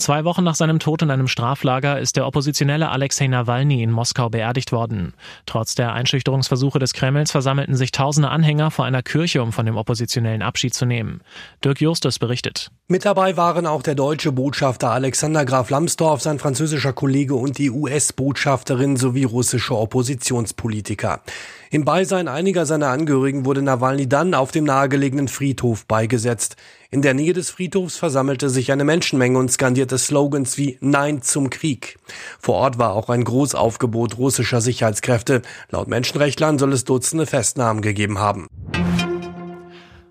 Zwei Wochen nach seinem Tod in einem Straflager ist der Oppositionelle Alexei Nawalny in Moskau beerdigt worden. Trotz der Einschüchterungsversuche des Kremls versammelten sich tausende Anhänger vor einer Kirche, um von dem Oppositionellen Abschied zu nehmen. Dirk Justus berichtet. Mit dabei waren auch der deutsche Botschafter Alexander Graf Lambsdorff, sein französischer Kollege und die US-Botschafterin sowie russische Oppositionspolitiker. Im Beisein einiger seiner Angehörigen wurde Nawalny dann auf dem nahegelegenen Friedhof beigesetzt. In der Nähe des Friedhofs versammelte sich eine Menschenmenge und skandierte Slogans wie Nein zum Krieg. Vor Ort war auch ein Großaufgebot russischer Sicherheitskräfte. Laut Menschenrechtlern soll es Dutzende Festnahmen gegeben haben.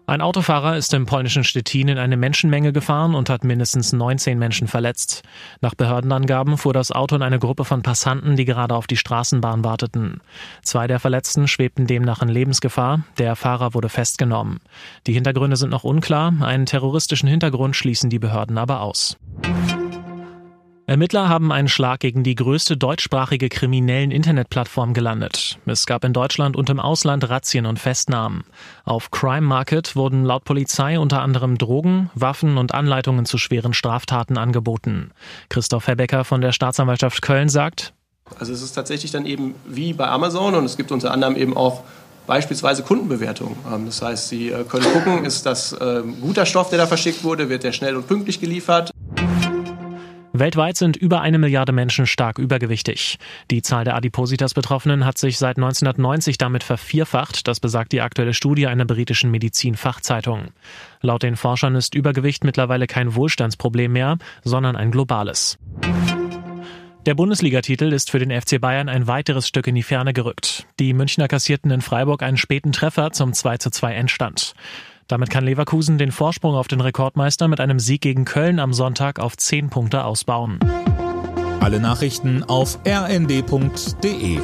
Ein Autofahrer ist im polnischen Stettin in eine Menschenmenge gefahren und hat mindestens 19 Menschen verletzt. Nach Behördenangaben fuhr das Auto in eine Gruppe von Passanten, die gerade auf die Straßenbahn warteten. Zwei der Verletzten schwebten demnach in Lebensgefahr. Der Fahrer wurde festgenommen. Die Hintergründe sind noch unklar. Einen terroristischen Hintergrund schließen die Behörden aber aus. Ermittler haben einen Schlag gegen die größte deutschsprachige kriminellen Internetplattform gelandet. Es gab in Deutschland und im Ausland Razzien und Festnahmen. Auf Crime Market wurden laut Polizei unter anderem Drogen, Waffen und Anleitungen zu schweren Straftaten angeboten. Christoph Herbecker von der Staatsanwaltschaft Köln sagt, also es ist tatsächlich dann eben wie bei Amazon und es gibt unter anderem eben auch beispielsweise Kundenbewertungen. Ähm, das heißt, Sie äh, können gucken, ist das ähm, guter Stoff, der da verschickt wurde, wird der schnell und pünktlich geliefert. Weltweit sind über eine Milliarde Menschen stark übergewichtig. Die Zahl der Adipositas-Betroffenen hat sich seit 1990 damit vervierfacht, das besagt die aktuelle Studie einer britischen Medizin-Fachzeitung. Laut den Forschern ist Übergewicht mittlerweile kein Wohlstandsproblem mehr, sondern ein globales. Der Bundesligatitel ist für den FC Bayern ein weiteres Stück in die Ferne gerückt. Die Münchner kassierten in Freiburg einen späten Treffer zum 2 zu 2 Endstand. Damit kann Leverkusen den Vorsprung auf den Rekordmeister mit einem Sieg gegen Köln am Sonntag auf 10 Punkte ausbauen. Alle Nachrichten auf rnd.de